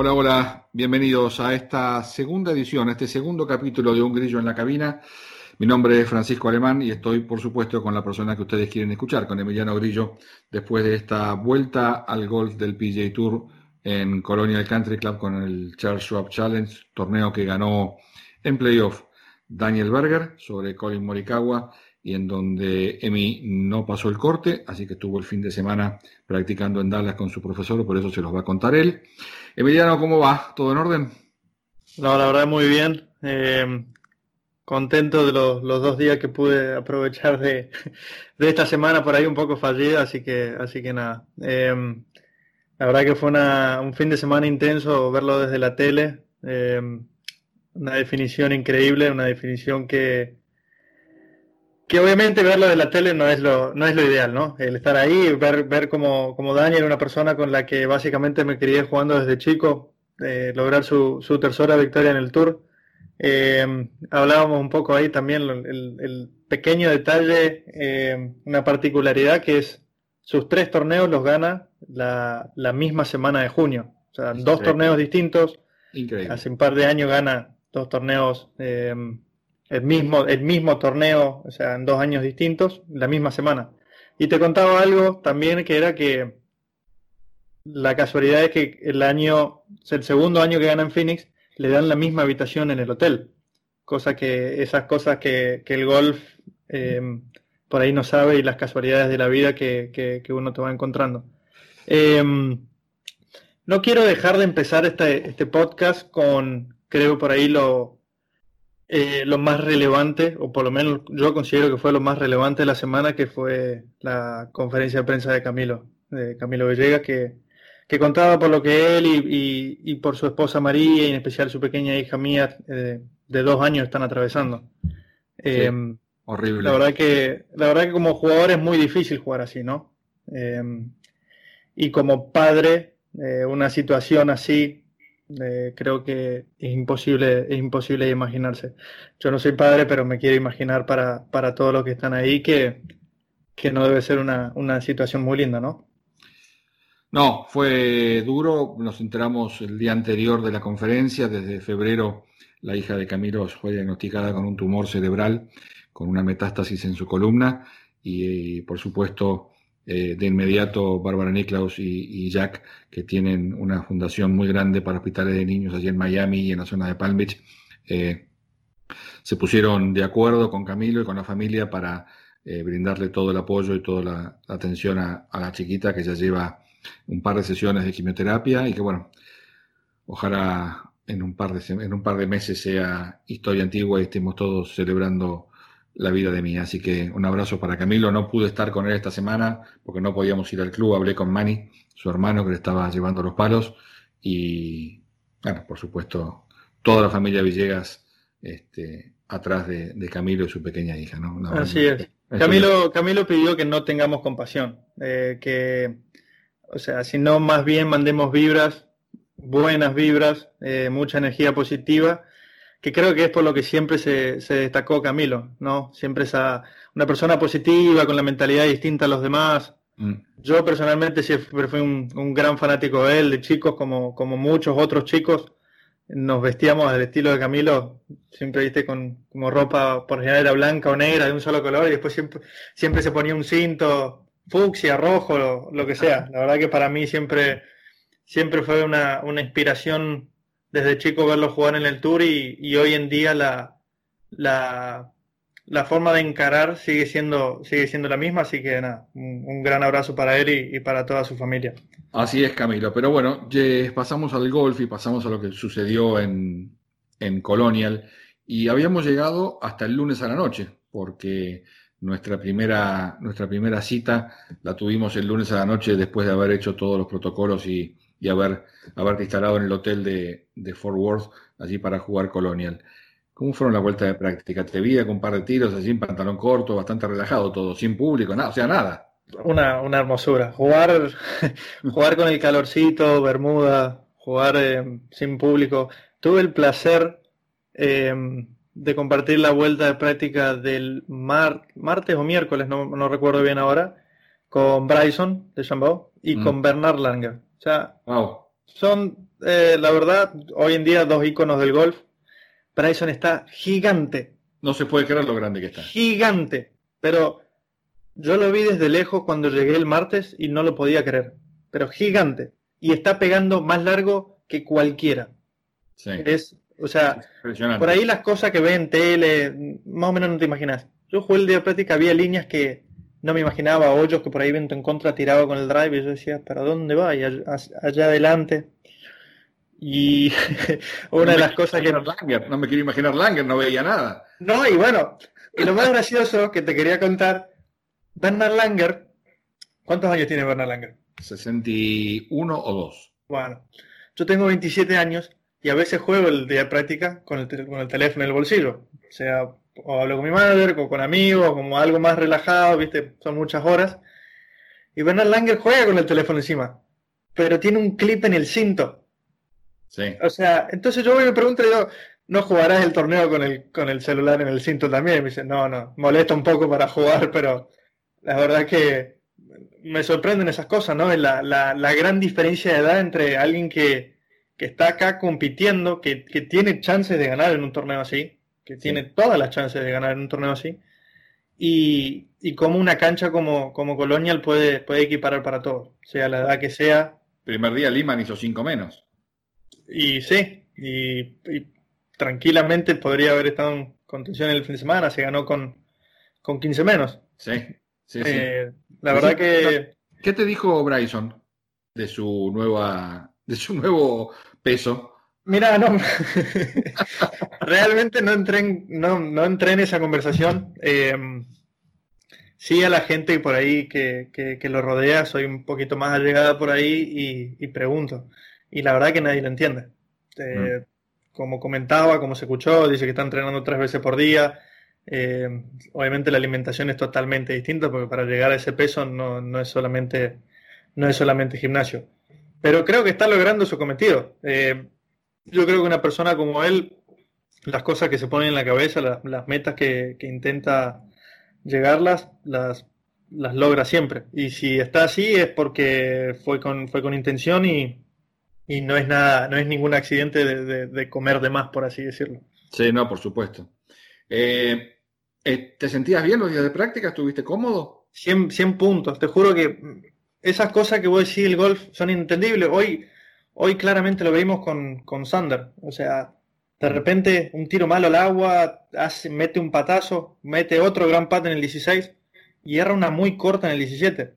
Hola, hola, bienvenidos a esta segunda edición, a este segundo capítulo de Un Grillo en la Cabina. Mi nombre es Francisco Alemán y estoy, por supuesto, con la persona que ustedes quieren escuchar, con Emiliano Grillo, después de esta vuelta al golf del PGA Tour en Colonial Country Club con el Charles Schwab Challenge, torneo que ganó en playoff Daniel Berger sobre Colin Morikawa y en donde Emi no pasó el corte, así que estuvo el fin de semana practicando en Dallas con su profesor, por eso se los va a contar él. Emiliano, ¿cómo va? ¿Todo en orden? No, la verdad muy bien. Eh, contento de los, dos días que pude aprovechar de, esta semana por ahí un poco fallida, así que, así que nada. Eh, la verdad que fue un fin de semana intenso verlo desde la tele. Eh, una definición increíble, una definición que, que obviamente verlo de la tele no es lo, no es lo ideal, ¿no? El estar ahí, ver, ver como, como Daniel, una persona con la que básicamente me crié jugando desde chico, eh, lograr su, su, tercera victoria en el Tour. Eh, hablábamos un poco ahí también el, el pequeño detalle, eh, una particularidad que es sus tres torneos los gana la, la misma semana de junio. O sea, dos torneos distintos. Increíble. Hace un par de años gana dos torneos el mismo, el mismo torneo, o sea, en dos años distintos, la misma semana. Y te contaba algo también que era que la casualidad es que el año, el segundo año que gana en Phoenix, le dan la misma habitación en el hotel. Cosa que, esas cosas que, el golf eh, por ahí no sabe y las casualidades de la vida que, uno te va encontrando. Eh, no quiero dejar de empezar este, este podcast con, creo por ahí lo, eh, lo más relevante, o por lo menos yo considero que fue lo más relevante de la semana, que fue la conferencia de prensa de Camilo, de Camilo Villegas, que, que contaba por lo que él y, y, por su esposa María, y en especial su pequeña hija mía eh, de dos años están atravesando. Eh, horrible. La verdad que, la verdad que como jugador es muy difícil jugar así, ¿no? y como padre, una situación así eh, creo que es imposible, es imposible imaginarse. Yo no soy padre, pero me quiero imaginar para, para todos los que están ahí que, que no debe ser una, una situación muy linda, ¿no? No, fue duro. Nos enteramos el día anterior de la conferencia. Desde febrero, la hija de Camilo fue diagnosticada con un tumor cerebral, con una metástasis en su columna. Y, por supuesto, eh, de inmediato Bárbara Niklaus y, Jack, que tienen una fundación muy grande para hospitales de niños allí en Miami y en la zona de Palm Beach, eh, se pusieron de acuerdo con Camilo y con la familia para eh, brindarle todo el apoyo y toda la, atención a, la chiquita que ya lleva un par de sesiones de quimioterapia y que bueno, ojalá en un par de, en un par de meses sea historia antigua y estemos todos celebrando la vida de mí. Así que un abrazo para Camilo. No pude estar con él esta semana porque no podíamos ir al club. Hablé con Manny, su hermano, que le estaba llevando los palos. Y, bueno, por supuesto, toda la familia Villegas este, atrás de, Camilo y su pequeña hija. ¿no? Así es. Camilo, Camilo pidió que no tengamos compasión. Eh, que, o sea, si no, más bien mandemos vibras, buenas vibras, eh, mucha energía positiva que creo que es por lo que siempre se, se destacó Camilo, ¿no? Siempre esa, una persona positiva, con la mentalidad distinta a los demás. Mm. Yo personalmente siempre fui un, un, gran fanático de él, de chicos, como, como muchos otros chicos. Nos vestíamos del estilo de Camilo, siempre viste con como ropa por general era blanca o negra de un solo color y después siempre, siempre se ponía un cinto fucsia, rojo, lo, lo que sea. La verdad que para mí siempre, siempre fue una, una inspiración desde chico verlo jugar en el Tour y, hoy en día la, la, forma de encarar sigue siendo, sigue siendo la misma, así que nada, un, gran abrazo para él y, para toda su familia. Así es, Camilo. Pero bueno, pasamos al golf y pasamos a lo que sucedió en, en Colonial y habíamos llegado hasta el lunes a la noche, porque nuestra primera, nuestra primera cita la tuvimos el lunes a la noche después de haber hecho todos los protocolos y y haber, haberte instalado en el hotel de, de Fort Worth allí para jugar Colonial. ¿Cómo fueron la vuelta de práctica? Te vi con un par de tiros así en pantalón corto, bastante relajado todo, sin público, nada, o sea, nada. Una, una hermosura. Jugar, jugar con el calorcito, Bermuda, jugar eh, sin público. Tuve el placer eh, de compartir la vuelta de práctica del mar, martes o miércoles, no, no recuerdo bien ahora, con Bryson de Chambó y mm. con Bernard Langer. O sea, son eh, la verdad, hoy en día dos iconos del golf. Bryson está gigante. No se puede creer lo grande que está. Gigante. Pero yo lo vi desde lejos cuando llegué el martes y no lo podía creer. Pero gigante. Y está pegando más largo que cualquiera. Sí. Es, o sea, por ahí las cosas que ve en tele, más o menos no te imaginas. Yo jugué el día de práctica, había líneas que no me imaginaba, hoyos que por ahí viento en contra tiraba con el drive y yo decía, ¿para dónde va? Y allá, adelante. Y una de las cosas que... Langer, no me quiero imaginar Langer, no veía nada. No, y bueno, y lo más gracioso que te quería contar, Bernard Langer, ¿cuántos años tiene Bernard Langer? 61 o 2. Bueno, yo tengo 27 años y a veces juego el día de práctica con el, con el teléfono en el bolsillo. O sea, o hablo con mi madre, o con amigos, como algo más relajado, ¿viste? Son muchas horas. Y Bernard Langer juega con el teléfono encima, pero tiene un clip en el cinto. Sí. O sea, entonces yo me pregunto, digo, ¿no jugarás el torneo con el, con el celular en el cinto también? Y me dice, no, no, molesta un poco para jugar, pero la verdad que me sorprenden esas cosas, ¿no? La, la, la gran diferencia de edad entre alguien que, que está acá compitiendo, que, que tiene chances de ganar en un torneo así, que tiene todas las chances de ganar en un torneo así, y, y como una cancha como, como Colonial puede, puede equiparar para todos, sea la edad que sea. Primer día Liman hizo cinco menos. Y sí, y, tranquilamente podría haber estado en contención el fin de semana, se ganó con, con 15 menos. Sí, sí, eh, La verdad que... ¿Qué te dijo Bryson de su nueva, de su nuevo peso? Mira, no, realmente no entré en, no, no entré en esa conversación. Eh, sí a la gente por ahí que, que, lo rodea, soy un poquito más allegada por ahí y, pregunto. Y la verdad que nadie lo entiende. Eh, mm. Como comentaba, como se escuchó, dice que está entrenando tres veces por día. Eh, obviamente la alimentación es totalmente distinta porque para llegar a ese peso no, no, es, solamente, no es solamente gimnasio. Pero creo que está logrando su cometido. Yo creo que una persona como él, las cosas que se ponen en la cabeza, las metas que, intenta llegarlas, las, las logra siempre. Y si está así es porque fue con, fue con intención y, y no es nada, no es ningún accidente de, comer de más, por así decirlo. Sí, no, por supuesto. Eh, eh, ¿Te sentías bien los días de práctica? ¿Estuviste cómodo? 100, 100 puntos. Te juro que esas cosas que vos decís el golf son entendibles. Hoy Hoy claramente lo vimos con, con Sander. O sea, de repente un tiro malo al agua, hace, mete un patazo, mete otro gran pat en el 16 y erra una muy corta en el 17.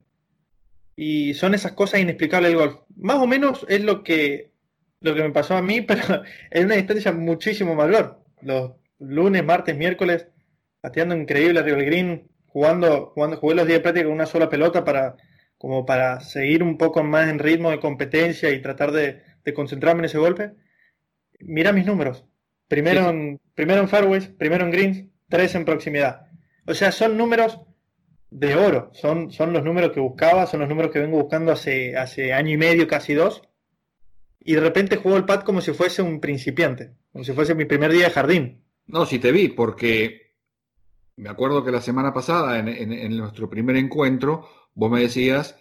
Y son esas cosas inexplicables del golf. Más o menos es lo que, lo que me pasó a mí, pero en una distancia muchísimo mayor. Los lunes, martes, miércoles, pateando increíble arriba del green, jugando, jugando, jugué los días de práctica con una sola pelota para como para seguir un poco más en ritmo de competencia y tratar de, concentrarme en ese golpe, mira mis números. Primero, en, primero en fairways, primero en greens, tres en proximidad. O sea, son números de oro, son, son los números que buscaba, son los números que vengo buscando hace, hace año y medio, casi dos. Y de repente juego el pad como si fuese un principiante, como si fuese mi primer día de jardín. No, si te vi, porque me acuerdo que la semana pasada, en nuestro primer encuentro, Vos me decías,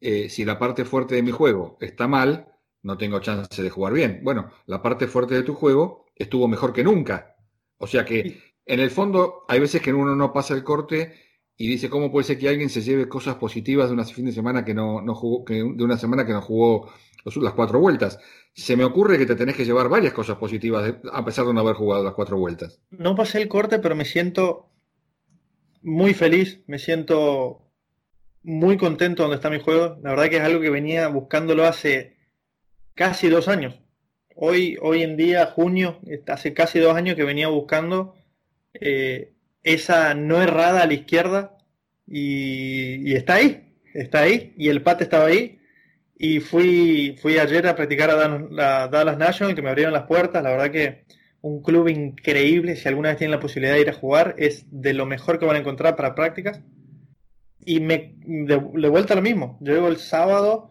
eh, si la parte fuerte de mi juego está mal, no tengo chance de jugar bien. Bueno, la parte fuerte de tu juego estuvo mejor que nunca. O sea que, en el fondo, hay veces que uno no pasa el corte y dice, ¿cómo puede ser que alguien se lleve cosas positivas de una fin de semana que no, no jugó, que, de una semana que no jugó las cuatro vueltas? Se me ocurre que te tenés que llevar varias cosas positivas a pesar de no haber jugado las cuatro vueltas. No pasé el corte, pero me siento muy feliz, me siento muy contento donde está mi juego. La verdad que es algo que venía buscándolo hace casi dos años. Hoy, hoy en día, junio, hace casi dos años que venía buscando eh, esa no errada a la izquierda y, está ahí, está ahí y el pate estaba ahí. Y fui, fui ayer a practicar a Dallas National, que me abrieron las puertas. La verdad que un club increíble. Si alguna vez tienen la posibilidad de ir a jugar, es de lo mejor que van a encontrar para prácticas. Y me de, vuelta lo mismo. Yo llego el sábado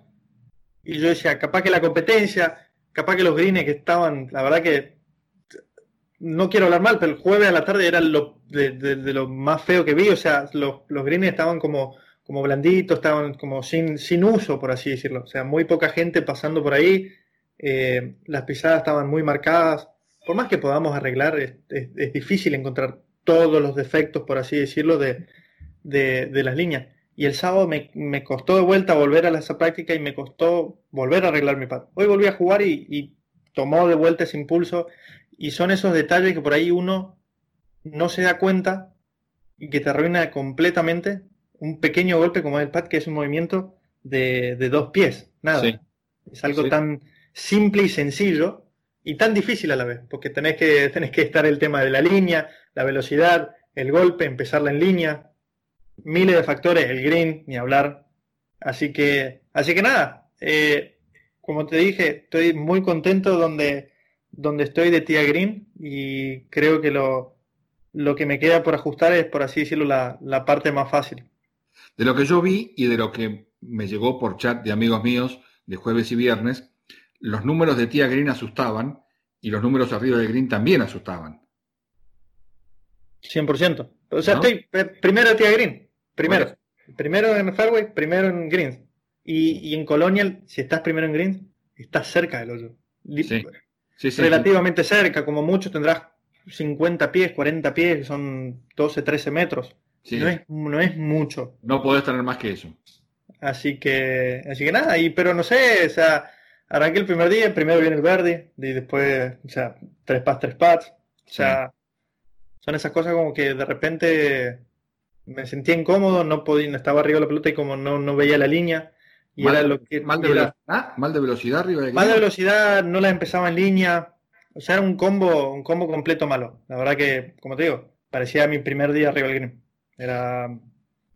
y yo decía, capaz que la competencia, capaz que los greens que estaban, la verdad que no quiero hablar mal, pero el jueves a la tarde era lo de, lo más feo que vi, o sea, los, los greens estaban como, como blanditos, estaban como sin, sin uso, por así decirlo. O sea, muy poca gente pasando por ahí. eh, las pisadas estaban muy marcadas. Por más que podamos arreglar, es, difícil encontrar todos los defectos, por así decirlo, de, las líneas. Y el sábado me, costó de vuelta volver a esa práctica y me costó volver a arreglar mi pad. Hoy volví a jugar y, y tomó de vuelta ese impulso. Y son esos detalles que por ahí uno no se da cuenta y que te arruina completamente un pequeño golpe como el pad, que es un movimiento de, dos pies. Nada. Es algo tan simple y sencillo y tan difícil a la vez, porque tenés que, tenés que estar el tema de la línea, la velocidad, el golpe, empezarla en línea, miles de factores, el green, ni hablar. Así que, así que nada, eh, como te dije, estoy muy contento donde, donde estoy de Tía Green y creo que lo, lo que me queda por ajustar es, por así decirlo, la, la parte más fácil. De lo que yo vi y de lo que me llegó por chat de amigos míos de jueves y viernes, los números de tía Green asustaban y los números arriba de Green también asustaban. 100%. O sea, estoy primero tía Green, primero. Primero en Fairway, primero en Green. Y, en Colonial, si estás primero en Green, estás cerca del hoyo. Sí. Relativamente cerca, como mucho tendrás 50 pies, 40 pies, son 12, 13 metros. No, es, no es mucho. No podés tener más que eso. Así que, así que nada, y, pero no sé, o sea, arranqué el primer día, primero viene el verde, y después, o sea, tres pads, tres pads. O sea, son esas cosas como que de repente me sentía incómodo, no podía, estaba arriba de la pelota y como no, no veía la línea. Y mal, era lo que mal de, velocidad, mal de velocidad arriba de Mal de velocidad, no la empezaba en línea. O sea, era un combo, un combo completo malo. La verdad que, como te digo, parecía mi primer día arriba del green. Era,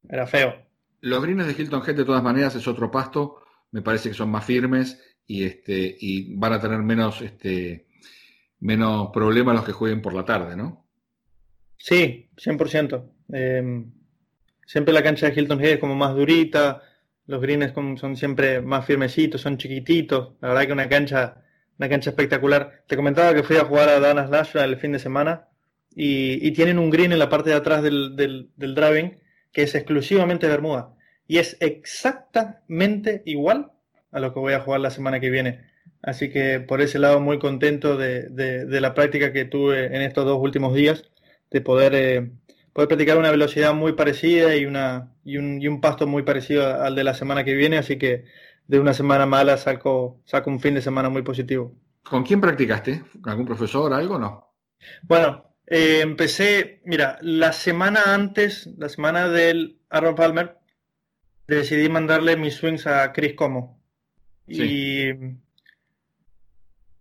era feo. Los greens de Hilton Head de todas maneras es otro pasto, me parece que son más firmes y este y van a tener menos este menos problemas los que jueguen por la tarde, ¿no? Sí, 100%. Em, siempre la cancha de Hilton Head es como más durita, los greens son siempre más firmecitos, son chiquititos. La verdad que una cancha, una cancha espectacular. Te comentaba que fui a jugar a Dana Slash el fin de semana y, tienen un green en la parte de atrás del, del, del driving que es exclusivamente Bermuda. Y es exactamente igual a lo que voy a jugar la semana que viene. Así que por ese lado muy contento de, de, la práctica que tuve en estos dos últimos días, de poder, eh, poder practicar una velocidad muy parecida y, una, y, un, y un pasto muy parecido al de la semana que viene. Así que de una semana mala saco, saco un fin de semana muy positivo. ¿Con quién practicaste? ¿Con algún profesor, algo no? Bueno, eh, empecé, mira, la semana antes, la semana del Aaron Palmer, decidí mandarle mis swings a Chris Como. Y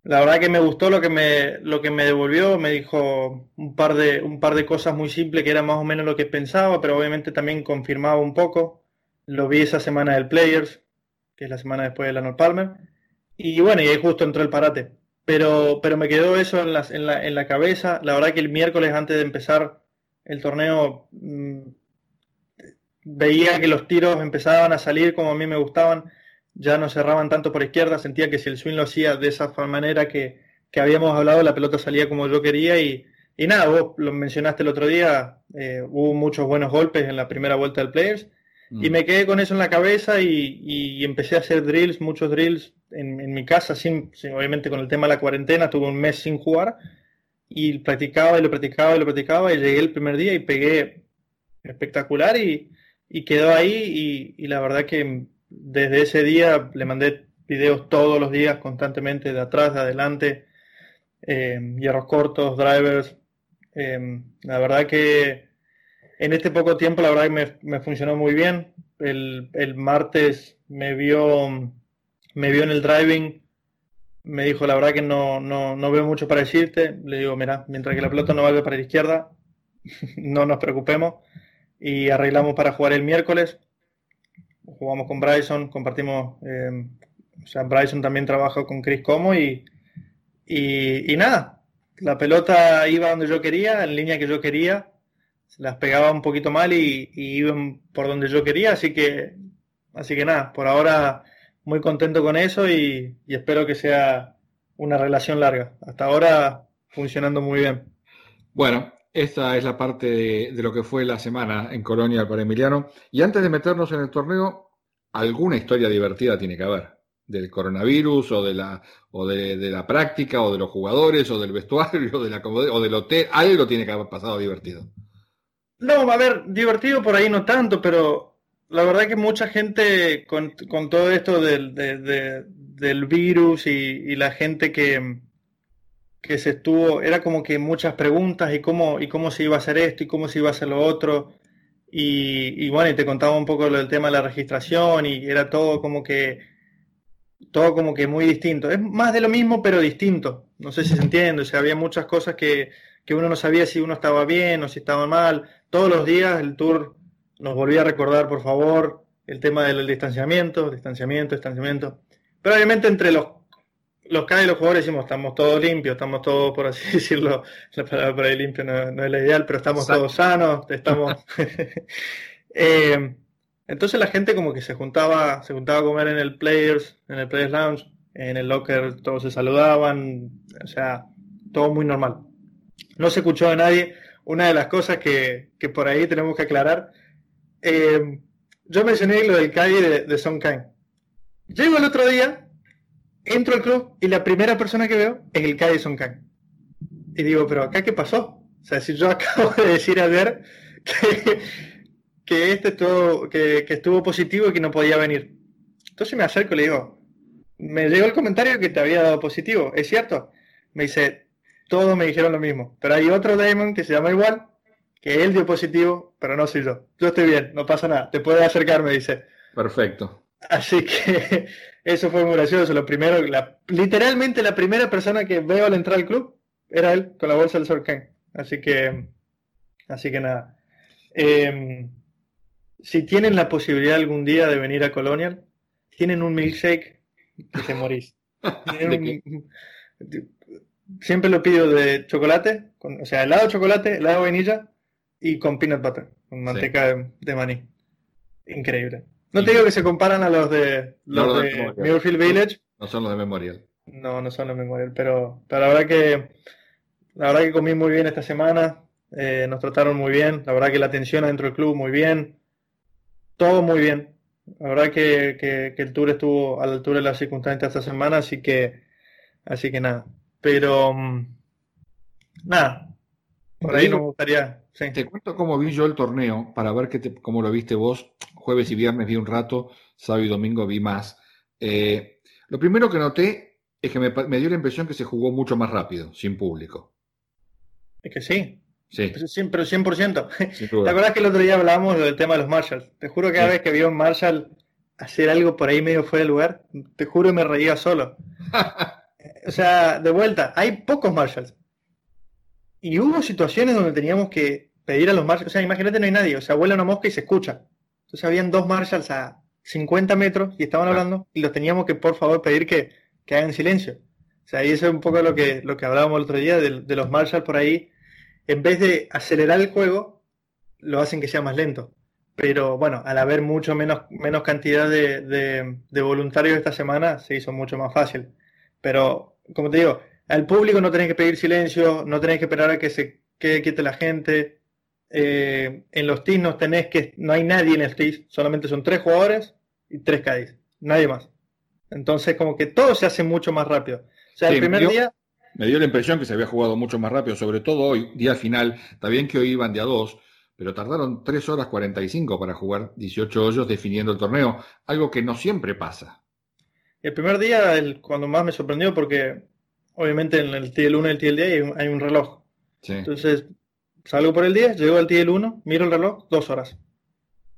la verdad que me gustó lo que me, lo que me devolvió, me dijo un par, de, un par de cosas muy simples que era más o menos lo que pensaba, pero obviamente también confirmaba un poco. Lo vi esa semana del Players, que es la semana después del Arnold Palmer. Y bueno, y ahí justo entró el parate. Pero, pero me quedó eso en la, en, la, en la cabeza. La verdad que el miércoles antes de empezar el torneo mm, veía que los tiros empezaban a salir como a mí me gustaban. Ya no cerraban tanto por izquierda. Sentía que si el swing lo hacía de esa manera que, que habíamos hablado, la pelota salía como yo quería. Y, y nada, vos lo mencionaste el otro día. Eh, hubo muchos buenos golpes en la primera vuelta del Players. Y mm. me quedé con eso en la cabeza y, y empecé a hacer drills, muchos drills en, mi casa, sin, obviamente con el tema de la cuarentena, tuve un mes sin jugar y practicaba y lo practicaba y lo practicaba y llegué el primer día y pegué espectacular y, y quedó ahí y, la verdad que desde ese día le mandé videos todos los días constantemente de atrás, de adelante, eh, hierros cortos, drivers. Eh, la verdad que en este poco tiempo la verdad que me, funcionó muy bien. El, martes me vio me vio en el driving, me dijo, la verdad que no, no, no veo mucho para decirte. Le digo, mira, mientras que la pelota no vaya para la izquierda, no nos preocupemos. Y arreglamos para jugar el miércoles. Jugamos con Bryson, compartimos, eh, o sea, Bryson también trabajó con Chris Como y, y, nada, la pelota iba donde yo quería, en línea que yo quería, las pegaba un poquito mal y, y iban por donde yo quería, así que, así que nada, por ahora muy contento con eso y, espero que sea una relación larga. Hasta ahora funcionando muy bien. Bueno, esta es la parte de, lo que fue la semana en Colonia para Emiliano. Y antes de meternos en el torneo, alguna historia divertida tiene que haber, del coronavirus o de la o de, la práctica o de los jugadores o del vestuario o de la o del hotel. Algo tiene que haber pasado divertido. No a ver divertido por ahí no tanto pero la verdad que mucha gente con, todo esto del, del virus y, la gente que que se estuvo era como que muchas preguntas y cómo y cómo se iba a hacer esto y cómo se iba a hacer lo otro y, y bueno y te contaba un poco lo del tema de la registración y era todo como que todo como que muy distinto. Es más de lo mismo, pero distinto. No sé si se entiende. O sea, había muchas cosas que, que uno no sabía si uno estaba bien o si estaba mal. Todos los días el tour nos volvía a recordar, por favor, el tema del distanciamiento, distanciamiento, distanciamiento. Pero obviamente entre los los K y los jugadores decimos, estamos todos limpios, estamos todos, por así decirlo, la palabra por ahí limpio no, es la ideal, pero estamos todos sanos, estamos... eh, entonces la gente como que se juntaba, se juntaba a comer en el Players, en el Players Lounge, en el locker todos se saludaban, o sea, todo muy normal. No se escuchó a nadie. Una de las cosas que, por ahí tenemos que aclarar, eh, yo mencioné lo del calle de, de Son Kang. Llego el otro día, entro al club y la primera persona que veo es el calle de Son Kang. Y digo, pero acá qué pasó? O sea, si yo acabo de decir a ver que que este estuvo, que, estuvo positivo y que no podía venir. Entonces me acerco y le digo, me llegó el comentario que te había dado positivo, ¿es cierto? Me dice, todos me dijeron lo mismo, pero hay otro Damon que se llama igual, que él dio positivo, pero no soy yo. Yo estoy bien, no pasa nada, te puedes acercar, me dice. Perfecto. Así que eso fue muy gracioso. Lo primero, literalmente la primera persona que veo al entrar al club era él con la bolsa del Sorcan. Así que, así que nada. Eh, si tienen la posibilidad algún día de venir a Colonial, tienen un milkshake que te morís. siempre lo pido de chocolate, o sea, helado de chocolate, helado de vainilla y con peanut butter, con manteca de, maní. Increíble. No te digo que se comparan a los de los de Muirfield Village. No son los de Memorial. No, no son los de Memorial, pero, pero la verdad que la verdad que comí muy bien esta semana. Eh, nos trataron muy bien. La verdad que la atención adentro del club muy bien todo muy bien. La verdad que, el tour estuvo a la altura de las circunstancias esta semana, así que, así que nada. Pero mm, nada, por ahí me gustaría. Te cuento cómo vi yo el torneo para ver que cómo lo viste vos. Jueves y viernes vi un rato, sábado y domingo vi más. Eh, lo primero que noté es que me, me dio la impresión que se jugó mucho más rápido, sin público. Es que sí, Sí. Pero 100%. ¿Te acuerdas que el otro día hablábamos del tema de los Marshalls? Te juro que cada vez que vi a un Marshall hacer algo por ahí medio fuera de lugar, te juro que me reía solo. o sea, de vuelta, hay pocos Marshalls. Y hubo situaciones donde teníamos que pedir a los Marshalls, o sea, imagínate no hay nadie, o sea, vuela una mosca y se escucha. Entonces habían dos Marshalls a 50 metros y estaban hablando y los teníamos que por favor pedir que, que hagan silencio. O sea, y eso es un poco lo que, lo que hablábamos el otro día de, de los Marshalls por ahí en vez de acelerar el juego, lo hacen que sea más lento. Pero bueno, al haber mucho menos, menos cantidad de, voluntarios esta semana, se hizo mucho más fácil. Pero, como te digo, al público no tenéis que pedir silencio, no tenéis que esperar a que se quede quiete la gente. Eh, en los teams no tenés que, no hay nadie en el team, solamente son tres jugadores y tres Cádiz, nadie más. Entonces, como que todo se hace mucho más rápido. O sea, el primer día me dio la impresión que se había jugado mucho más rápido, sobre todo hoy, día final. Está bien que hoy iban de a dos, pero tardaron 3 horas 45 para jugar 18 hoyos definiendo el torneo, algo que no siempre pasa. El primer día, el, cuando más me sorprendió, porque obviamente en el TL1 y el TL10 hay hay un reloj. Entonces, salgo por el día, llego al TL1, miro el reloj, dos horas.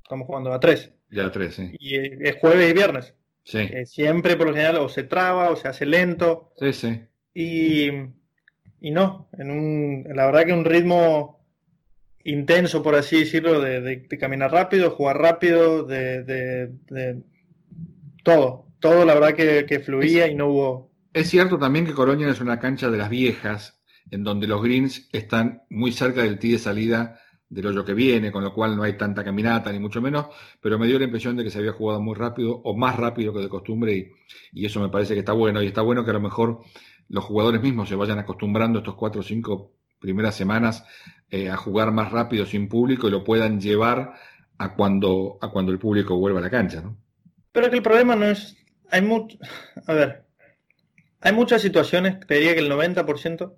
Estamos jugando a tres. Ya a tres, sí. Y es jueves y viernes. Sí. Eh, siempre, por lo general, o se traba o se hace lento. Sí, sí. Y, y no, en un, la verdad que un ritmo intenso, por así decirlo, de, caminar rápido, jugar rápido, de, de, todo. Todo la verdad que, fluía y no hubo... Es cierto también que Colonia es una cancha de las viejas, en donde los greens están muy cerca del tee de salida del hoyo que viene, con lo cual no hay tanta caminata, ni mucho menos, pero me dio la impresión de que se había jugado muy rápido, o más rápido que de costumbre, y, y eso me parece que está bueno, y está bueno que a lo mejor los jugadores mismos se vayan acostumbrando estos cuatro o cinco primeras semanas eh, a jugar más rápido sin público y lo puedan llevar a cuando, a cuando el público vuelva a la cancha, ¿no? Pero que el problema no es hay mucho, a ver, hay muchas situaciones, te diría que el 90%,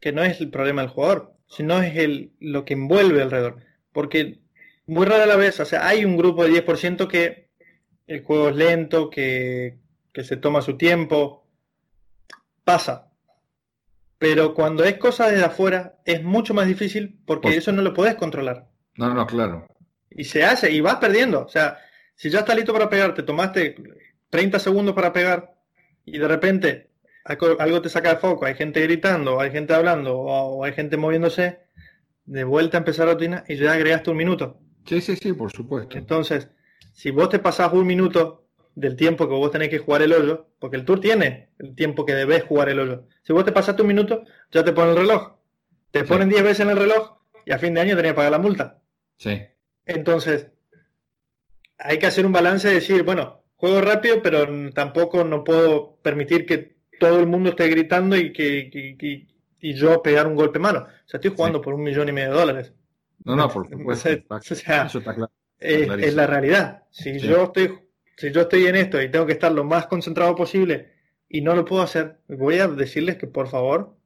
que no es el problema del jugador, sino es el, lo que envuelve alrededor. Porque muy rara la vez, o sea, hay un grupo de 10% que el juego es lento, que, que se toma su tiempo, pasa. Pero cuando es cosa desde afuera, es mucho más difícil porque eso no lo puedes controlar. No, no, claro. Y se hace, y vas perdiendo. O sea, si ya estás listo para pegar, te tomaste 30 segundos para pegar, y de repente algo, te saca de foco, hay gente gritando, hay gente hablando, o, hay gente moviéndose, de vuelta a empezar la rutina y ya agregaste un minuto. Sí, sí, sí, por supuesto. Entonces, si vos te pasás un minuto del tiempo que vos tenés que jugar el hoyo, porque el tour tiene el tiempo que debes jugar el hoyo. Si vos te pasaste un minuto, ya te ponen el reloj. Te ponen 10 veces en el reloj y a fin de año tenés que pagar la multa. Sí. Entonces, hay que hacer un balance y decir, bueno, juego rápido, pero tampoco no puedo permitir que todo el mundo esté gritando y que, y yo pegar un golpe malo. O sea, estoy jugando por un millón y medio de dólares. No, no, por supuesto. eso está claro. Es, la realidad. Si yo estoy si yo estoy en esto y tengo que estar lo más concentrado posible y no lo puedo hacer, voy a decirles que por favor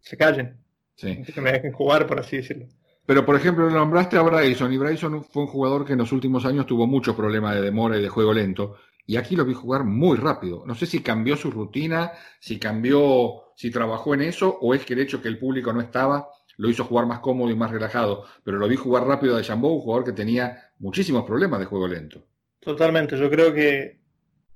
se callen. Sí. Que me dejen jugar, por así decirlo. Pero, por ejemplo, nombraste a Bryson y Bryson fue un jugador que en los últimos años tuvo muchos problemas de demora y de juego lento. Y aquí lo vi jugar muy rápido. No sé si cambió su rutina, si cambió, si trabajó en eso, o es que el hecho que el público no estaba lo hizo jugar más cómodo y más relajado. Pero lo vi jugar rápido de Jambó, un jugador que tenía muchísimos problemas de juego lento. Totalmente. Yo creo que,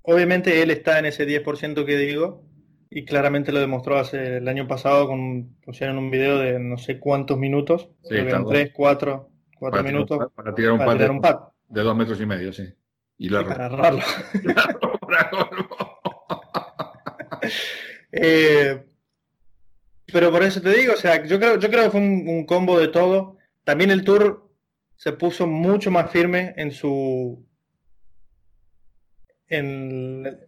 obviamente, él está en ese 10% que digo, y claramente lo demostró hace el año pasado con pusieron un video de no sé cuántos minutos, sí, en 3, 4, 4 minutos para, tirar un, pad, de, dos metros y medio, sí. Y, para agarrarlo. eh, pero por eso te digo, o sea, yo creo, yo creo que fue un, un, combo de todo. También el tour se puso mucho más firme en su en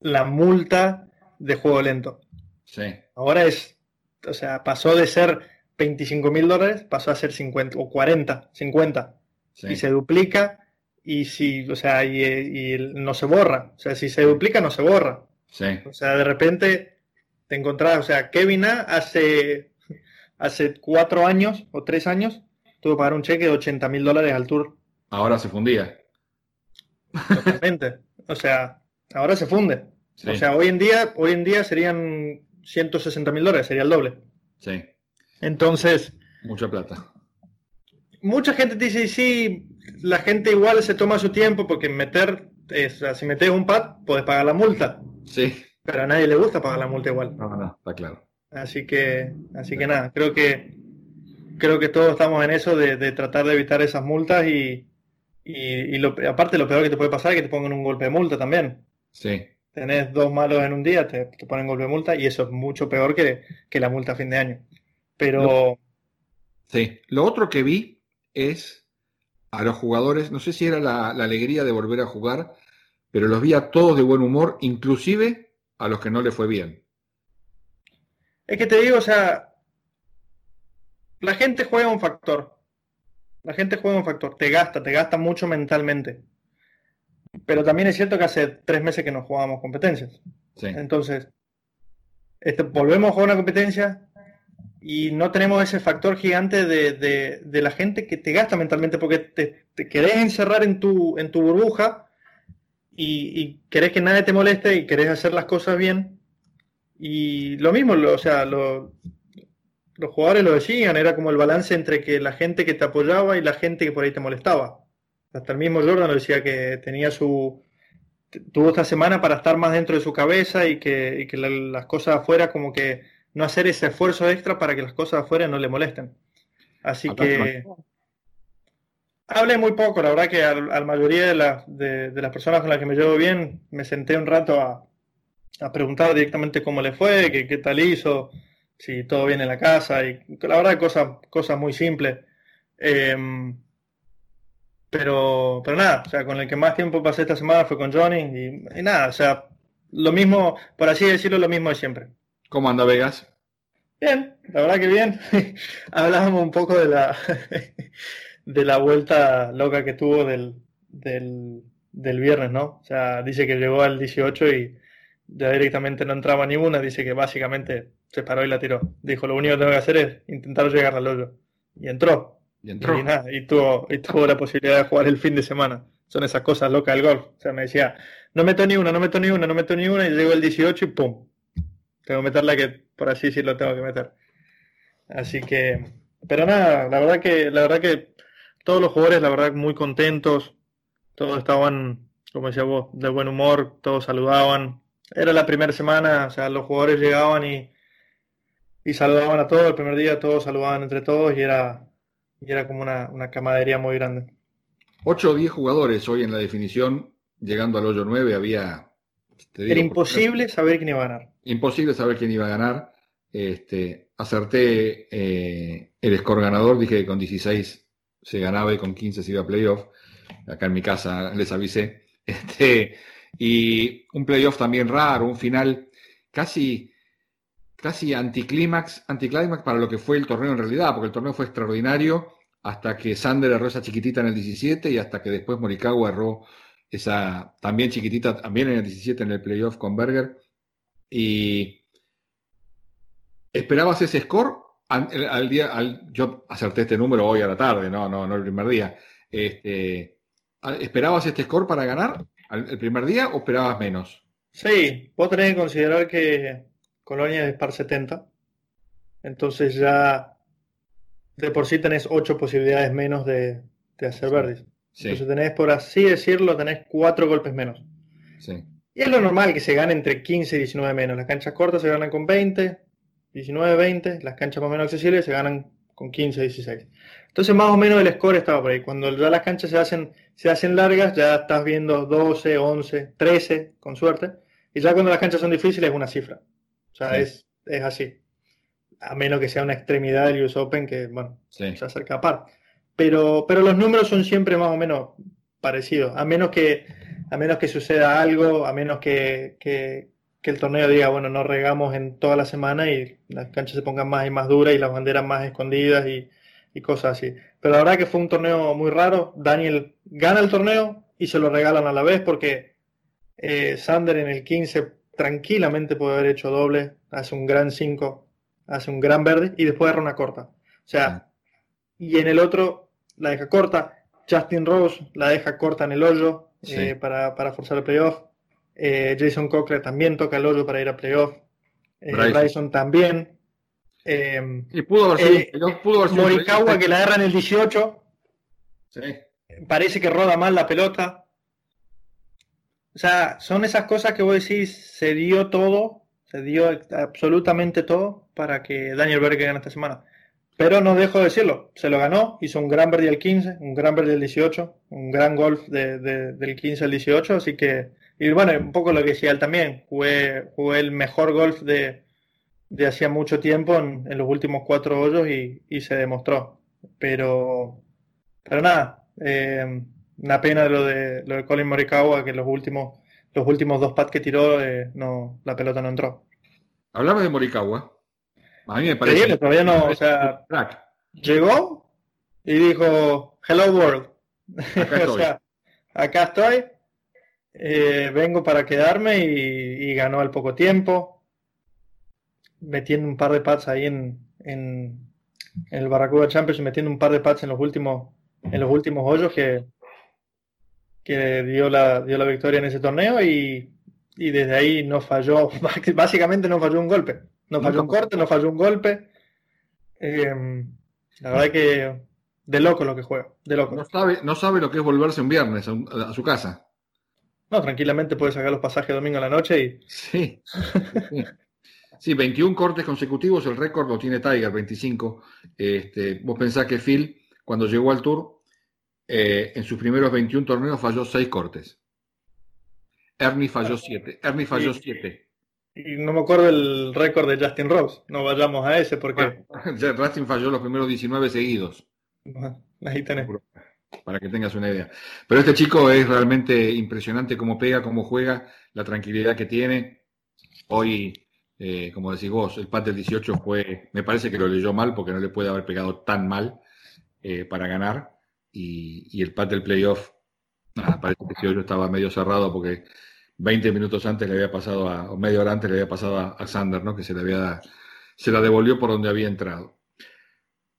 la multa de juego lento. Sí. Ahora es, o sea, pasó de ser 25 mil dólares, pasó a ser 50 o 40, 50. Y se duplica y si, o sea, y, no se borra. O sea, si se duplica, no se borra. Sí. O sea, de repente te encontrás, o sea, Kevin A hace, hace cuatro años o tres años tuvo que pagar un cheque de 80 mil dólares al tour. Ahora se fundía. Totalmente. O sea, ahora se funde. O sea, hoy en día, hoy en día serían 160 mil dólares, sería el doble. Sí. Entonces. Mucha plata. Mucha gente dice, sí, la gente igual se toma su tiempo porque meter, si metes un pad, puedes pagar la multa. Sí. Pero a nadie le gusta pagar la multa igual. No, no, está claro. Así que, así que nada, creo que creo que todos estamos en eso de, de tratar de evitar esas multas y, y, lo, aparte lo peor que te puede pasar es que te pongan un golpe de multa también. Sí. Tenés dos malos en un día, te, ponen golpe de multa y eso es mucho peor que, la multa a fin de año. Pero... sí. Lo otro que vi es a los jugadores, no sé si era la, alegría de volver a jugar, pero los vi a todos de buen humor, inclusive a los que no le fue bien. Es que te digo, o sea, la gente juega un factor. La gente juega un factor, te gasta, te gasta mucho mentalmente. Pero también es cierto que hace tres meses que no jugábamos competencias. Entonces, este, volvemos a jugar una competencia y no tenemos ese factor gigante de, la gente que te gasta mentalmente porque te, querés encerrar en tu, en tu burbuja y, querés que nadie te moleste y querés hacer las cosas bien. Y lo mismo, o sea, lo, los jugadores lo decían, era como el balance entre que la gente que te apoyaba y la gente que por ahí te molestaba. Hasta el mismo Jordan lo decía que tenía su tuvo esta semana para estar más dentro de su cabeza y que, las cosas afuera como que no hacer ese esfuerzo extra para que las cosas afuera no le molesten. Así que hablé muy poco, la verdad que a, la mayoría de, de, las personas con las que me llevo bien me senté un rato a, a preguntar directamente cómo le fue, qué, qué tal hizo, si todo bien en la casa y la verdad cosas cosas muy simples. Em, pero, pero nada, o sea, con el que más tiempo pasé esta semana fue con Johnny y, nada, o sea, lo mismo, por así decirlo, lo mismo de siempre. ¿Cómo anda Vegas? Bien, la verdad que bien. Hablábamos un poco de la de la vuelta loca que tuvo del, del del viernes, ¿no? O sea, dice que llegó al 18 y ya directamente no entraba ni una, dice que básicamente se paró y la tiró. Dijo, lo único que tengo que hacer es intentar llegar al hoyo. Y entró. Y entró. Y, nada, y, tuvo, y tuvo la posibilidad de jugar el fin de semana. Son esas cosas locas del golf. O sea, me decía, no meto ni una, no meto ni una, no meto ni una, y llegó el 18 y ¡pum! Tengo que meterla que, por así decirlo, tengo que meter. Así que, pero nada, la verdad que, la verdad que todos los jugadores, la verdad, muy contentos. Todos estaban, como decía vos, de buen humor, todos saludaban. Era la primera semana, o sea, los jugadores llegaban y, y saludaban a todos. El primer día todos saludaban entre todos y era, y era como una, una camadería muy grande. 8 o 10 jugadores hoy en la definición, llegando al hoyo 9, había... te digo, por- Era imposible saber quién iba a ganar. imposible saber quién iba a ganar. Este, acerté eh, el score ganador, dije que con 16 se ganaba y con 15 se iba a playoff. Acá en mi casa les avisé. Este, y un playoff también raro, un final casi, casi anticlímax, anticlímax para lo que fue el torneo en realidad, porque el torneo fue extraordinario hasta que Sander erró esa chiquitita en el 17 y hasta que después Morikawa erró esa también chiquitita, también en el 17 en el playoff con Berger. Y ¿Esperabas ese score? Al, al día, al- yo acerté este número hoy a la tarde, no, no, no el primer día. Este, ¿Esperabas este score para ganar al- el primer día o esperabas menos? Sí, vos tenés que considerar que Colonia es par 70. Entonces ya de por sí tenés 8 posibilidades menos de, de hacer verdes. Sí, Entonces tenés, por así decirlo, tenés 4 golpes menos. sí, Y es lo normal que se gane entre 15 y 19 menos. Las canchas cortas se ganan con 20, 19, 20. Las canchas más o menos accesibles se ganan con 15, 16. Entonces más o menos el score estaba por ahí. Cuando ya las canchas se hacen, se hacen largas, ya estás viendo 12, 11, 13, con suerte. Y ya cuando las canchas son difíciles es una cifra. O sea, Sí. es, es así. A menos que sea una extremidad del US Open que, bueno, sí. se acerca a par. Pero, pero los números son siempre más o menos parecidos, a menos que, a menos que suceda algo, a menos que, que, que el torneo diga, bueno, no regamos en toda la semana y las canchas se pongan más y más duras y las banderas más escondidas y, y cosas así. Pero la verdad que fue un torneo muy raro. Daniel gana el torneo y se lo regalan a la vez porque eh, Sander en el 15 tranquilamente puede haber hecho doble, hace un gran 5, hace un gran verde y después agarra una corta. O sea, y en el otro la deja corta. Justin Rose la deja corta en el hoyo Sí. eh, para, para forzar el playoff. Eh, Jason Cochran también toca el hoyo para ir a playoff. Eh, Bryson. Bryson también. Eh, Y pudo haber sido, Morikawa que la agarra en el 18. Sí, Parece que roda mal la pelota. O sea, son esas cosas que vos decís, se dio todo, se dio absolutamente todo para que Daniel Berger gane esta semana. Pero no dejo de decirlo, se lo ganó, hizo un gran verde al 15, un gran verde al 18, un gran golf de- de- del 15 al 18, así que, y bueno, un poco lo que decía él también, jugué, jugué el mejor golf de, de hacía mucho tiempo en, en los últimos cuatro hoyos y, y se demostró. Pero, pero nada, eh, una pena lo de, lo de Colin Morikawa, que los últimos, los últimos dos pads que tiró, eh, no, la pelota no entró. hablaba de Morikawa. A mí me parece. Todavía no, o sea, crack. llegó y dijo, hello world. Acá o estoy. sea, acá estoy, eh, vengo para quedarme y, y ganó al poco tiempo, metiendo un par de pads ahí en, en, en el Barracuda Champions y metiendo un par de pads en los últimos, en los últimos hoyos que, que dio la, dio la victoria en ese torneo y, y desde ahí no falló, básicamente no falló un golpe. No falló un corte, no falló un golpe. Eh, la verdad que de loco lo que juega, de loco. No sabe, no sabe lo que es volverse un viernes a, su casa. No, tranquilamente puede sacar los pasajes domingo a la noche y Sí. sí. Sí, 21 cortes consecutivos, el récord lo tiene Tiger, 25. Este, vos pensás que Phil, cuando llegó al Tour, eh, en sus primeros 21 torneos falló 6 cortes. Ernie falló 7. Ernie falló Sí. 7. Y no me acuerdo el récord de Justin Rose. No vayamos a ese porque Racing falló los primeros 19 seguidos, ahí tenés. para que tengas una idea. Pero este chico es realmente impresionante cómo pega, cómo juega, la tranquilidad que tiene. Hoy, eh, como decís vos, el pat del 18 fue, me parece que lo leyó mal porque no le puede haber pegado tan mal eh, para ganar. Y, y el pat del playoff parece que yo estaba medio cerrado porque 20 minutos antes le había pasado a, o media hora antes le había pasado a, Sander, ¿no? Que se le había, se la devolvió por donde había entrado.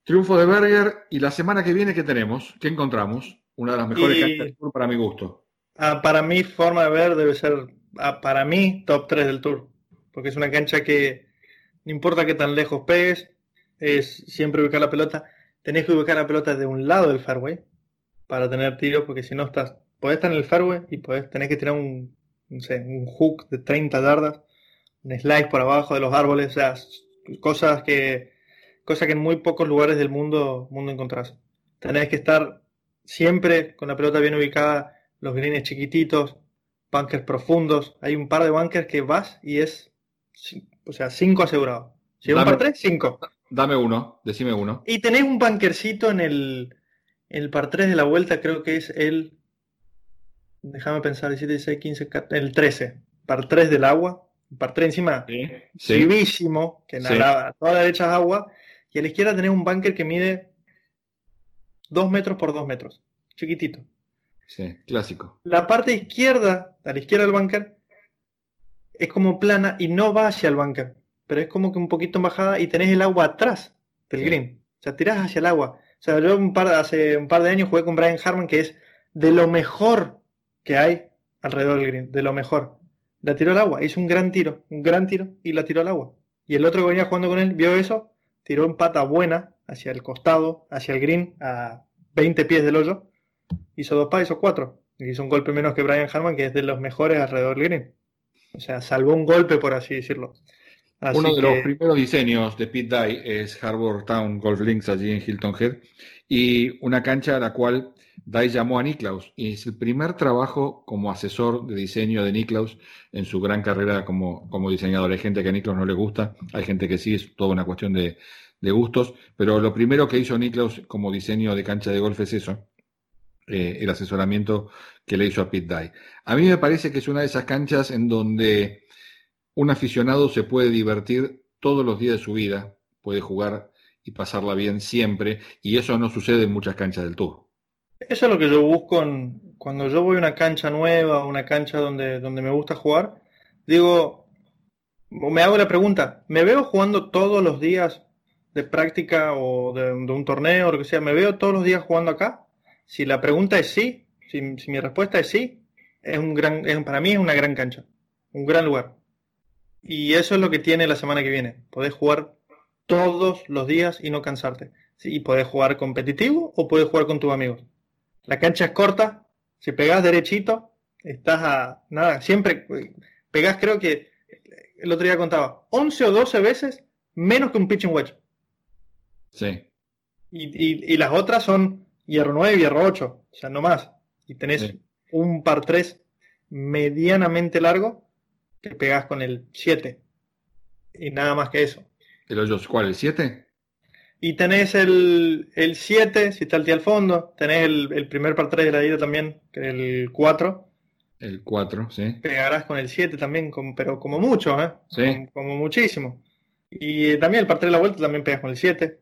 Triunfo de Berger y la semana que viene, ¿qué tenemos? ¿Qué encontramos? Una de las mejores canchas del Tour para mi gusto. Ah, para mi forma de ver debe ser, ah, para mí, top 3 del Tour. Porque es una cancha que no importa qué tan lejos pegues, es siempre ubicar la pelota. Tenés que ubicar la pelota de un lado del fairway para tener tiros, porque si no estás, podés estar en el fairway y podés, tenés que tirar un, no sé, un hook de 30 yardas, un slide por abajo de los árboles, o sea, cosas que, cosas que en muy pocos lugares del mundo, mundo encontrás. Tenés que estar siempre con la pelota bien ubicada, los greens chiquititos, bunkers profundos. Hay un par de bunkers que vas y es, o sea, 5 asegurado. Si es un par 3, 5. Dame uno, decime uno. Y tenés un bunkercito en el, el par 3 de la vuelta, creo que es el. Déjame pensar, 17, 16, 15, 14, el 13. Par 3 del agua. Par 3 encima, sí, que nada, a toda la derecha es agua. Y a la izquierda tenés un bunker que mide 2 metros por 2 metros. Chiquitito. Sí, clásico. La parte izquierda, a la izquierda del bunker, es como plana y no va hacia el bunker. Pero es como que un poquito bajada y tenés el agua atrás del green. O sea, tirás hacia el agua. O sea, yo un par, hace un par de años jugué con Brian Harman, que es de lo mejor que hay alrededor del green, de lo mejor. La tiró al agua, hizo un gran tiro, un gran tiro y la tiró al agua. Y el otro que venía jugando con él vio eso, tiró en pata buena hacia el costado, hacia el green, a 20 pies del hoyo, hizo dos pasos, hizo cuatro. Y hizo un golpe menos que Brian Harman, que es de los mejores alrededor del green. O sea, salvó un golpe, por así decirlo. Uno de los primeros diseños de Pit Dye es Harbour Town Golf Links allí en Hilton Head y una cancha a la cual Dye llamó a Niklaus y es el primer trabajo como asesor de diseño de Niklaus en su gran carrera como, como diseñador. Hay gente que a Niklaus no le gusta, hay gente que sí, es toda una cuestión de, gustos, pero lo primero que hizo Niklaus como diseño de cancha de golf es eso, eh, el asesoramiento que le hizo a Pit Dye. A mí me parece que es una de esas canchas en donde un aficionado se puede divertir todos los días de su vida, puede jugar y pasarla bien siempre, y eso no sucede en muchas canchas del Tour. Eso es lo que yo busco cuando yo voy a una cancha nueva, una cancha donde, donde me gusta jugar. Digo, me hago la pregunta, ¿me veo jugando todos los días de práctica o de, un torneo o lo que sea? ¿Me veo todos los días jugando acá? Si la pregunta es sí, si, mi respuesta es sí, es un gran, para mí es una gran cancha, un gran lugar. Y eso es lo que tiene la semana que viene. Podés jugar todos los días y no cansarte. Y podés jugar competitivo o podés jugar con tus amigos. La cancha es corta, si pegás derechito, estás a nada, siempre pegás creo que el otro día contaba 11 o 12 veces menos que un pitching wedge. Sí. Y, las otras son hierro 9 y hierro 8, o sea, no más. Y tenés un par 3 medianamente largo que pegas con el 7. Y nada más que eso. ¿El hoyo cuál? ¿El 7? Y tenés el, 7, si está el tío al fondo. Tenés el, primer par 3 de la ida también, que es el 4. El 4, sí. Pegarás con el 7 también, pero como mucho, ¿eh? Sí. Como, muchísimo. Y también el par 3 de la vuelta también pegas con el 7.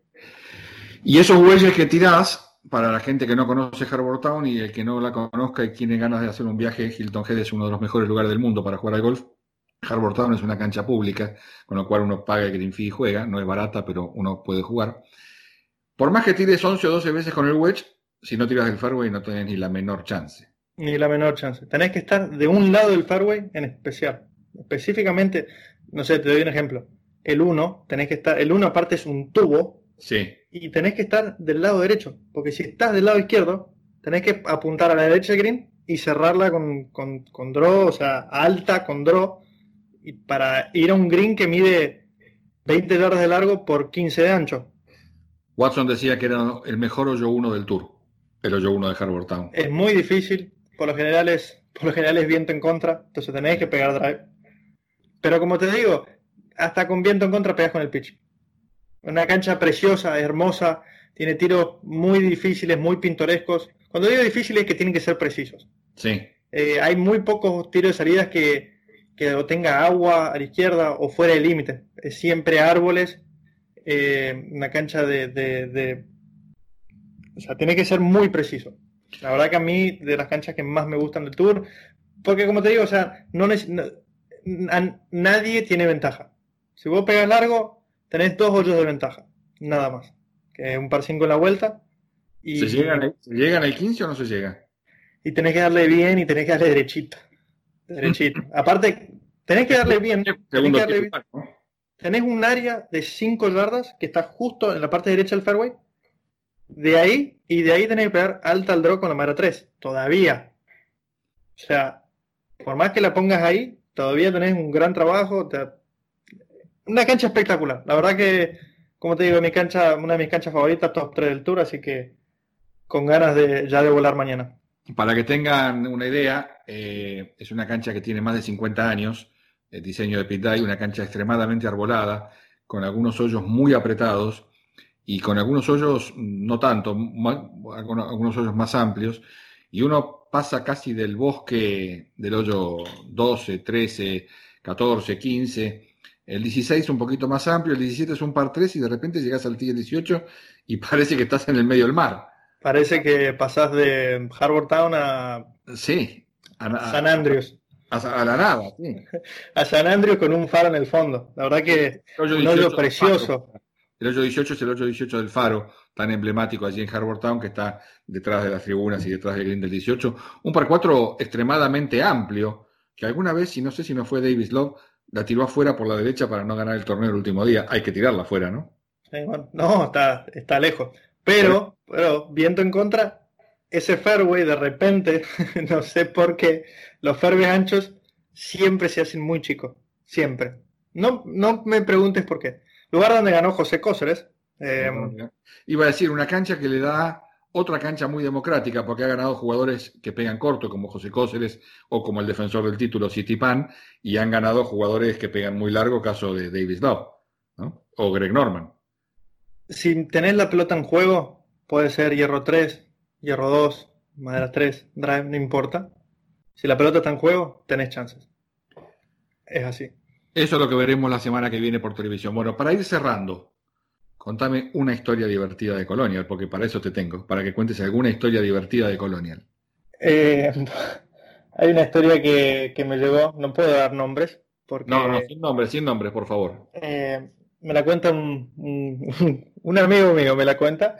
Y esos bueyes que tirás, para la gente que no conoce Harbour Town y el que no la conozca y tiene ganas de hacer un viaje, Hilton Head es uno de los mejores lugares del mundo para jugar al golf. Harbour Town es una cancha pública, con lo cual uno paga el green fee y juega, no es barata, pero uno puede jugar. Por más que tires 11 o 12 veces con el wedge, si no tiras el fairway no tenés ni la menor chance. Ni la menor chance. Tenés que estar de un lado del fairway en especial. Específicamente, no sé, te doy un ejemplo. El 1, tenés que estar, el 1 aparte es un tubo. Sí. Y tenés que estar del lado derecho, porque si estás del lado izquierdo, tenés que apuntar a la derecha del green y cerrarla con, con, con draw, o sea, alta con draw y para ir a un green que mide 20 yardas de largo por 15 de ancho. Watson decía que era el mejor hoyo 1 del Tour, el hoyo 1 de Harbour Town. Es muy difícil, por lo general es, por lo general es viento en contra, entonces tenéis que pegar drive. Pero como te digo, hasta con viento en contra pegas con el pitch. Una cancha preciosa, hermosa, tiene tiros muy difíciles, muy pintorescos. Cuando digo difíciles es que tienen que ser precisos. Sí. Eh, hay muy pocos tiros de salidas que, que tenga agua a la izquierda o fuera del límite. Es siempre árboles, eh, una cancha de, O sea, tiene que ser muy preciso. La verdad que a mí, de las canchas que más me gustan del Tour, porque como te digo, o sea, no, nadie tiene ventaja. Si vos pegas largo, tenés dos hoyos de ventaja, nada más. Que un par 5 en la vuelta. Y, ¿Se llegan, ¿Llegan el 15 o no se llega? Y tenés que darle bien y tenés que darle derechito. Derechito. Aparte, tenés que darle bien. Tenés, que darle bien. tenés un área de 5 yardas que está justo en la parte derecha del fairway. De ahí, y de ahí tenés que pegar alta al draw con la madera 3. Todavía. O sea, por más que la pongas ahí, todavía tenés un gran trabajo. Una cancha espectacular. La verdad que, como te digo, mi cancha, una de mis canchas favoritas, top 3 del tour, así que con ganas de ya de volar mañana. Para que tengan una idea, eh, es una cancha que tiene más de 50 años, el diseño de Pit una cancha extremadamente arbolada, con algunos hoyos muy apretados y con algunos hoyos no tanto, algunos hoyos más amplios, y uno pasa casi del bosque del hoyo 12, 13, 14, 15, el 16 un poquito más amplio, el 17 es un par 3 y de repente llegas al tee 18 y parece que estás en el medio del mar. Parece que pasás de Harbour Town a, sí, a, San Andrews. A, la nada, sí. A San Andrews con un faro en el fondo. La verdad que un hoyo precioso. El hoyo 18 es el hoyo 18 del faro, tan emblemático allí en Harbour Town, que está detrás de las tribunas y detrás del green del 18. Un par 4 extremadamente amplio, que alguna vez, y no sé si no fue Davis Love, la tiró afuera por la derecha para no ganar el torneo el último día. Hay que tirarla afuera, ¿no? no, está, está lejos. Pero, pero, viento en contra, ese fairway de repente, no sé por qué, los fairways anchos siempre se hacen muy chicos. Siempre. No, no me preguntes por qué lugar donde ganó José Cóceres. Eh, Iba a decir, una cancha que le da otra cancha muy democrática, porque ha ganado jugadores que pegan corto, como José Cóceres o como el defensor del título, City Pan, y han ganado jugadores que pegan muy largo, caso de Davis Love, ¿no? o Greg Norman. Si tenés la pelota en juego, puede ser hierro 3, hierro 2, madera 3, drive, no importa. Si la pelota está en juego, tenés chances. Es así. Eso es lo que veremos la semana que viene por televisión. Bueno, para ir cerrando, contame una historia divertida de Colonial, porque para eso te tengo, para que cuentes alguna historia divertida de Colonial. Eh, hay una historia que, me llegó, no puedo dar nombres. Porque, no, no, sin nombres, sin nombres, por favor. Eh, me la cuenta un, un, amigo mío, me la cuenta,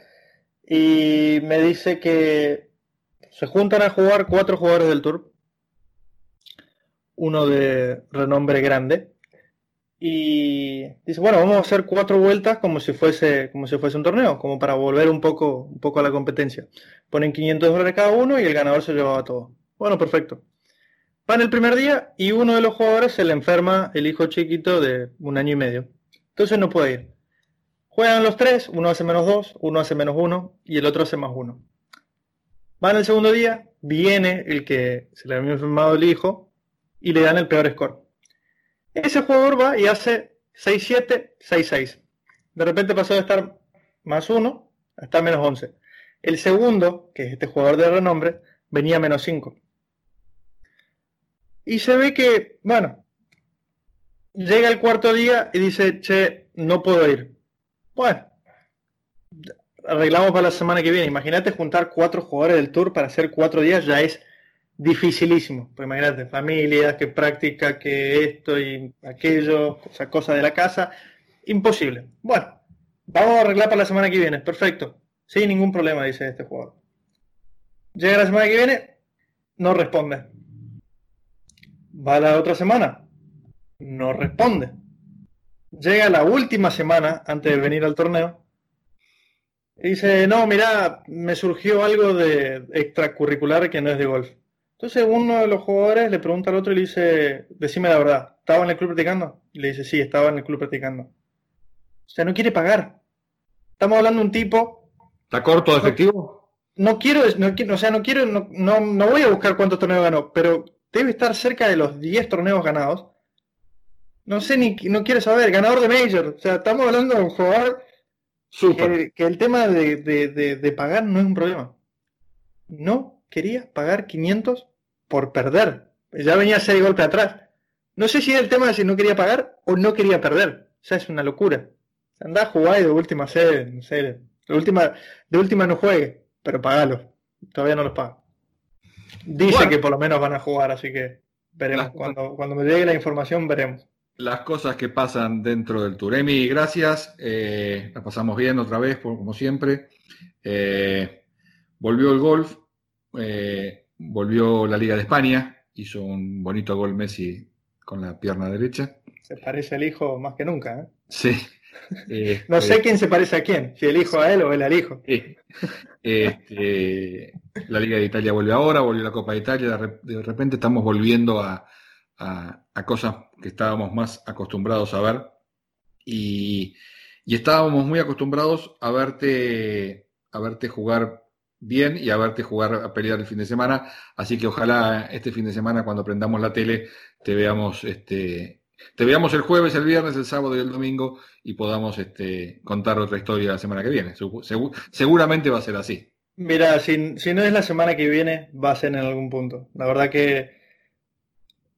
y me dice que se juntan a jugar cuatro jugadores del Tour, uno de renombre grande, y dice, bueno, vamos a hacer cuatro vueltas como si fuese, como si fuese un torneo, como para volver un poco, un poco a la competencia. Ponen 500 dólares cada uno y el ganador se llevaba todo. Bueno, perfecto. Van el primer día y uno de los jugadores se le enferma el hijo chiquito de un año y medio. Entonces no puede ir. Juegan los tres, uno hace menos dos, uno hace menos uno y el otro hace más uno. Van el segundo día, viene el que se le había enfermado el hijo y le dan el peor score. Ese jugador va y hace 6-7, 6-6. De repente pasó de estar más 1 a estar menos 11. El segundo, que es este jugador de renombre, venía menos 5. Y se ve que, bueno, llega el cuarto día y dice, che, no puedo ir. Bueno, arreglamos para la semana que viene. Imagínate juntar cuatro jugadores del tour para hacer cuatro días, ya es dificilísimo. Pues imagínate, familias, que práctica, que esto y aquello, cosas de la casa. Imposible. Bueno, vamos a arreglar para la semana que viene. Perfecto. Sin ningún problema, dice este jugador. Llega la semana que viene, no responde. Va la otra semana, no responde. Llega la última semana antes de venir al torneo y dice, no, mira, me surgió algo de extracurricular que no es de golf. Entonces uno de los jugadores le pregunta al otro y le dice, decime la verdad, ¿estaba en el club practicando? Y le dice, sí, estaba en el club practicando. O sea, no quiere pagar. Estamos hablando de un tipo... ¿Está corto de efectivo? No, quiero, no quiero, o sea, no quiero, no, no, voy a buscar cuántos torneos ganó, pero debe estar cerca de los 10 torneos ganados. No sé ni, no quiere saber, ganador de Major. O sea, estamos hablando de un jugador que, que, el tema de, de, de pagar no es un problema. No quería pagar 500 por perder. Ya venía seis golpes atrás. No sé si era el tema de si no quería pagar o no quería perder. O sea, es una locura. Anda a jugar y de última sede, no sé, de última, de última no juegue, pero pagalo. todavía no los pagan. Dice que por lo menos van a jugar, así que veremos. Cuando, cuando me llegue la información, veremos. Las cosas que pasan dentro del Tour. Emi, gracias. Eh, la pasamos bien otra vez, como siempre. Eh, volvió el golf, eh, volvió la Liga de España, hizo un bonito gol Messi con la pierna derecha. Se parece al hijo más que nunca. Sí. no sé quién se parece a quién, si el hijo a él o él al hijo. Este, la Liga de Italia vuelve ahora, volvió la Copa de Italia, de repente estamos volviendo a, cosas que estábamos más acostumbrados a ver y, estábamos muy acostumbrados a verte, a verte jugar bien y a verte jugar a pelear el fin de semana, así que ojalá este fin de semana cuando prendamos la tele te veamos este, te veamos el jueves, el viernes, el sábado y el domingo y podamos este, contar otra historia la semana que viene. seguramente va a ser así. Mira, si, no es la semana que viene, va a ser en algún punto. La verdad que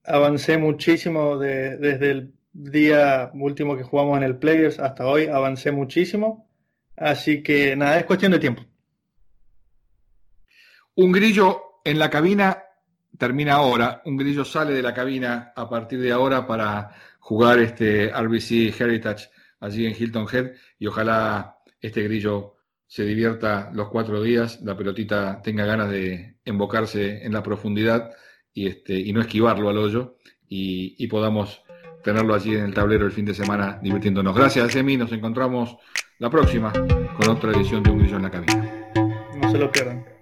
avancé muchísimo desde el día último que jugamos en el Players hasta hoy, avancé muchísimo. Así que nada, es cuestión de tiempo. Un grillo en la cabina termina ahora. Un grillo sale de la cabina a partir de ahora para jugar este RBC Heritage allí en Hilton Head y ojalá este grillo se divierta los cuatro días, la pelotita tenga ganas de embocarse en la profundidad y, este, y no esquivarlo al hoyo y, y podamos tenerlo allí en el tablero el fin de semana divirtiéndonos. Gracias, Emi. Nos encontramos la próxima con otra edición de Un Grillo en la Cabina. No se lo pierdan.